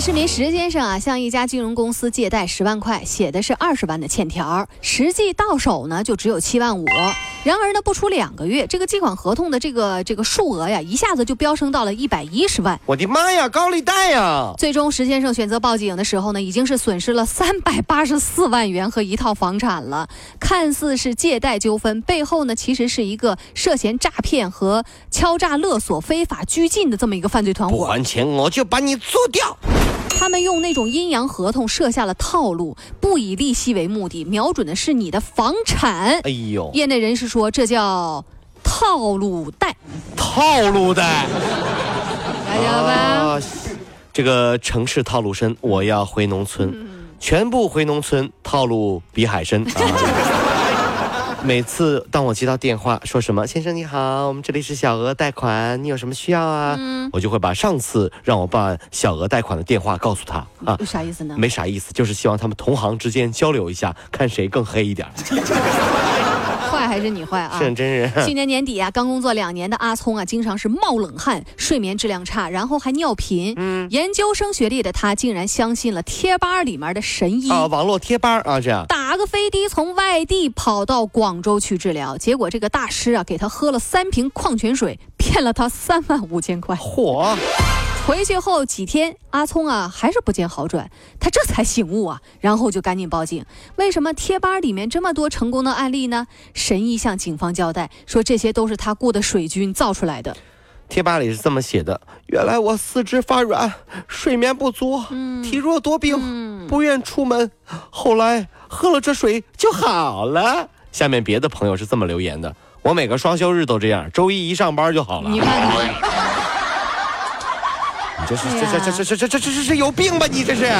市民石先生啊，向一家金融公司借贷十万块，写的是二十万的欠条，实际到手呢就只有七万五。然而呢，不出两个月，这个借款合同的这个这个数额呀，一下子就飙升到了一百一十万。我的妈呀，高利贷呀！最终，石先生选择报警的时候呢，已经是损失了三百八十四万元和一套房产了。看似是借贷纠纷，背后呢，其实是一个涉嫌诈骗和敲诈勒索、非法拘禁的这么一个犯罪团伙。不还钱，我就把你做掉。他们用那种阴阳合同设下了套路，不以利息为目的，瞄准的是你的房产。哎呦，业内人士说，这叫套路贷。套路贷，大家吧。这个城市套路深，我要回农村，全部回农村，套路比海深。每次当我接到电话，说什么“先生你好，我们这里是小额贷款，你有什么需要啊？”我就会把上次让我办小额贷款的电话告诉他啊，有啥意思呢？没啥意思，就是希望他们同行之间交流一下，看谁更黑一点。坏还是你坏啊？是真人。去年年底啊，刚工作两年的阿聪啊，经常是冒冷汗，睡眠质量差，然后还尿频。嗯，研究生学历的他竟然相信了贴吧里面的神医啊，网络贴吧啊，这样打个飞的从外地跑到广州去治疗，结果这个大师啊，给他喝了三瓶矿泉水，骗了他三万五千块。嚯！回去后几天，阿聪啊还是不见好转，他这才醒悟啊，然后就赶紧报警。为什么贴吧里面这么多成功的案例呢？神医向警方交代说，这些都是他雇的水军造出来的。贴吧里是这么写的：原来我四肢发软，睡眠不足，体弱多病，不愿出门，后来喝了这水就好了。下面别的朋友是这么留言的：我每个双休日都这样，周一一上班就好了。你看看。这是这这这这这这这这是有病吧？你这是。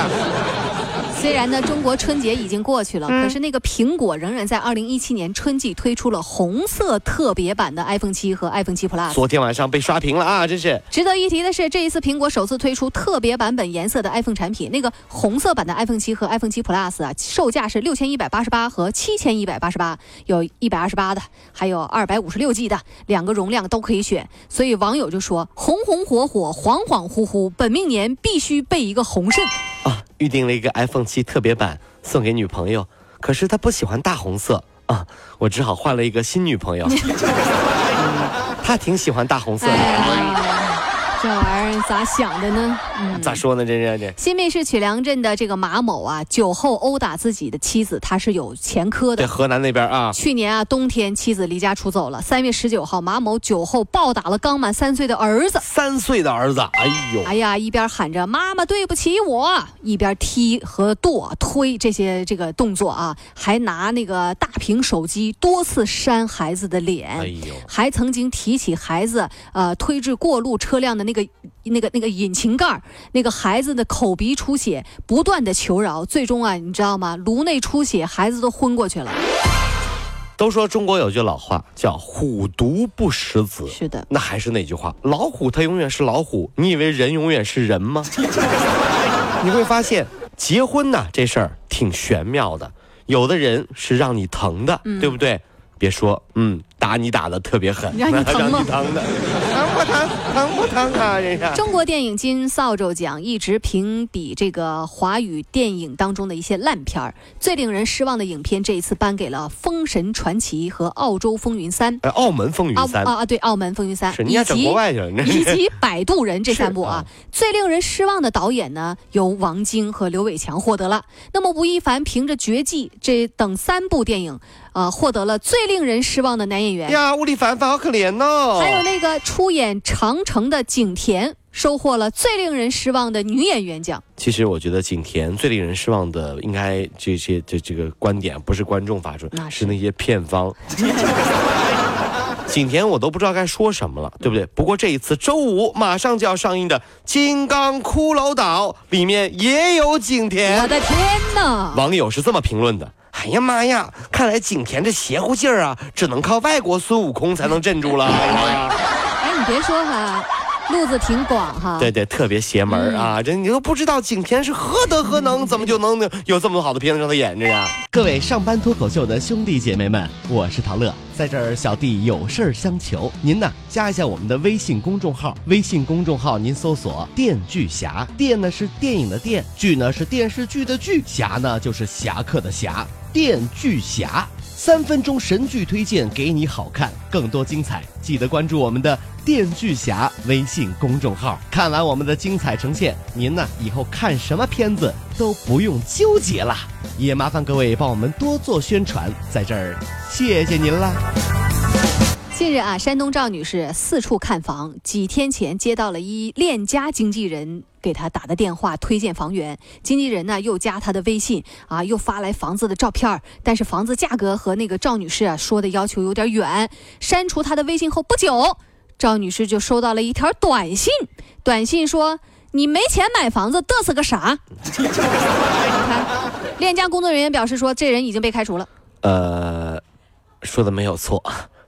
虽然呢，中国春节已经过去了，可是那个苹果仍然在二零一七年春季推出了红色特别版的 iPhone 七和 iPhone 七 Plus。昨天晚上被刷屏了啊！真是。值得一提的是，这一次苹果首次推出特别版本颜色的 iPhone 产品，那个红色版的 iPhone 七和 iPhone 七 Plus 啊，售价是六千一百八十八和七千一百八十八，有一百二十八的，还有二百五十六 G 的，两个容量都可以选。所以网友就说：红红火火，恍恍惚惚，本命年必须备一个红肾。啊，预定了一个 iPhone 七特别版送给女朋友，可是她不喜欢大红色啊，我只好换了一个新女朋友。她挺喜欢大红色的。咋想的呢？嗯，咋说呢？这这这。新密市曲梁镇的这个马某啊，酒后殴打自己的妻子，他是有前科的。在河南那边啊。去年啊，冬天妻子离家出走了。三月十九号，马某酒后暴打了刚满三岁的儿子。三岁的儿子，哎呦！哎呀，一边喊着“妈妈对不起我”，一边踢和跺、推这些这个动作啊，还拿那个大屏手机多次扇孩子的脸。哎呦！还曾经提起孩子呃推至过路车辆的。那个、那个、那个引擎盖那个孩子的口鼻出血，不断的求饶，最终啊，你知道吗？颅内出血，孩子都昏过去了。都说中国有句老话叫“虎毒不食子”，是的，那还是那句话，老虎它永远是老虎，你以为人永远是人吗？你会发现，结婚呢这事儿挺玄妙的，有的人是让你疼的，对不对？别说，嗯，打你打的特别狠，让你疼吗？疼的，疼不疼？疼不疼啊？这是中国电影金扫帚奖一直评比这个华语电影当中的一些烂片儿，最令人失望的影片这一次颁给了《封神传奇》和《澳洲风云三》。呃，澳门风云三啊啊，对，澳门风云三，以及国外去了，以及《摆渡人》这三部啊。最令人失望的导演呢，由王晶和刘伟强获得了。那么吴亦凡凭着《绝技》这等三部电影。啊，获得了最令人失望的男演员呀！吴亦凡凡好可怜哦。还有那个出演《长城》的景甜，收获了最令人失望的女演员奖。其实我觉得景甜最令人失望的，应该这些这这个观点不是观众发出，是那些片方。景甜我都不知道该说什么了，对不对？不过这一次周五马上就要上映的《金刚骷髅岛》里面也有景甜。我的天哪！网友是这么评论的。哎呀妈呀，看来景甜这邪乎劲儿啊，只能靠外国孙悟空才能镇住了。哎，你别说哈。路子挺广哈，对对，特别邪门啊！这你都不知道景甜是何德何能，怎么就能 有这么好的片子让他演着呀？各位上班脱口秀的兄弟姐妹们，我是陶乐，在这儿小弟有事儿相求，您呢加一下我们的微信公众号，微信公众号您搜索“电锯侠”，电呢是电影的电，剧呢是电视剧的剧，侠呢就是侠客的侠，电锯侠。三分钟神剧推荐给你好看，更多精彩，记得关注我们的电锯侠微信公众号。看完我们的精彩呈现，您呢以后看什么片子都不用纠结了。也麻烦各位帮我们多做宣传，在这儿谢谢您啦。近日啊，山东赵女士四处看房，几天前接到了一链家经纪人给她打的电话，推荐房源。经纪人呢又加她的微信啊，又发来房子的照片但是房子价格和那个赵女士啊说的要求有点远。删除她的微信后不久，赵女士就收到了一条短信，短信说：“你没钱买房子，嘚瑟个啥？” 你看，链家工作人员表示说，这人已经被开除了。呃，说的没有错。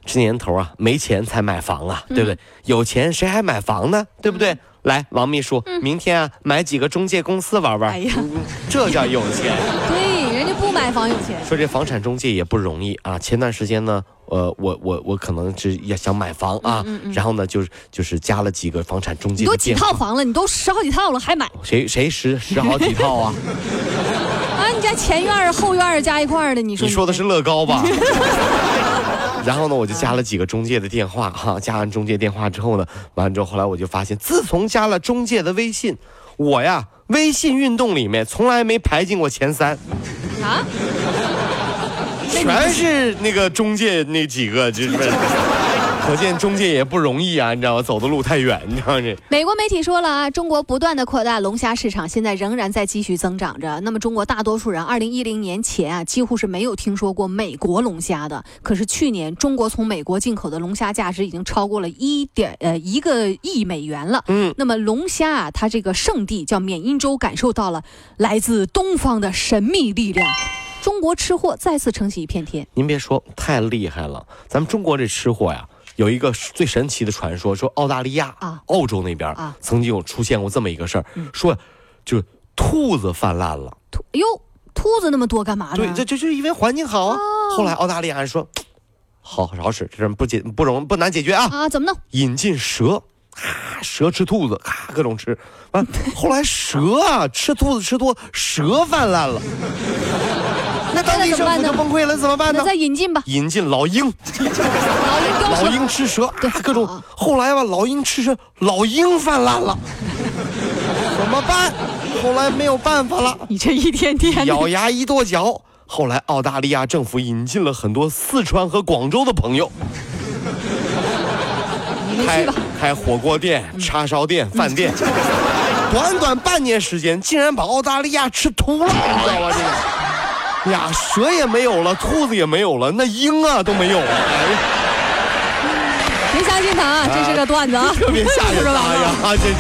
这年头啊，没钱才买房啊，对不对？有钱谁还买房呢？对不对？来，王秘书，明天啊，买几个中介公司玩玩。哎呀，这叫有钱。买房有钱。说这房产中介也不容易啊。前段时间呢，呃，我我我可能是也想买房啊，然后呢，就是就是加了几个房产中介。都几套房了，你都十好几套了还买？谁谁十十好几套啊？啊，你家前院后院加一块的，你说？你说的是乐高吧？然后呢，我就加了几个中介的电话，哈，加完中介电话之后呢，完了之后，后来我就发现，自从加了中介的微信，我呀，微信运动里面从来没排进过前三，啊，全是那个中介那几个，就是。可见中介也不容易啊，你知道吗？走的路太远，你知道这。美国媒体说了啊，中国不断的扩大龙虾市场，现在仍然在继续增长着。那么，中国大多数人二零一零年前啊，几乎是没有听说过美国龙虾的。可是去年，中国从美国进口的龙虾价值已经超过了一点呃一个亿美元了。嗯。那么，龙虾啊，它这个圣地叫缅因州，感受到了来自东方的神秘力量，中国吃货再次撑起一片天。您别说，太厉害了，咱们中国这吃货呀。有一个最神奇的传说，说澳大利亚啊，澳洲那边啊，曾经有出现过这么一个事儿，说就是兔子泛滥了。兔哟，兔子那么多干嘛呢？对，这这就是因为环境好啊。后来澳大利亚人说，好好使，这不解不容不难解决啊。啊，怎么弄？引进蛇，啊，蛇吃兔子，啊，各种吃。完，后来蛇啊吃兔子吃多，蛇泛滥了。那当地政府就崩溃了，怎么办呢？再引进吧，引进老鹰，老鹰吃蛇，对，各种。后来吧，老鹰吃蛇，老鹰泛滥了，怎么办？后来没有办法了。你这一天天咬牙一跺脚，后来澳大利亚政府引进了很多四川和广州的朋友，开开火锅店、叉烧店、饭店，短短半年时间，竟然把澳大利亚吃秃了，你知道吗？这个。呀，蛇也没有了，兔子也没有了，那鹰啊都没有了。哎呀，别相信他啊，这是个段子啊，特别吓人 哎呀，这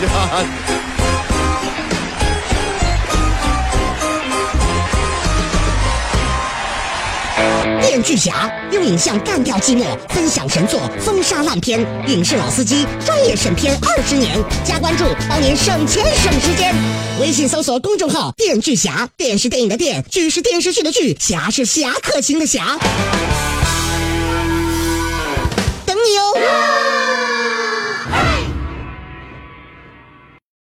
电锯侠用影像干掉寂寞，分享神作，封杀烂片。影视老司机专业审片二十年，加关注帮您省钱省时间。微信搜索公众号“电锯侠”，电视电影的电，剧是电视剧的剧，侠是侠客行的侠。